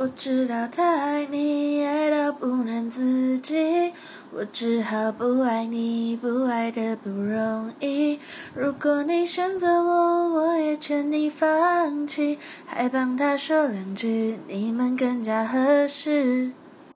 我知道他爱你，爱到不能自己。我只好不爱你，不爱的不容易。如果你选择我，我也劝你放弃，还帮他说两句，你们更加合适。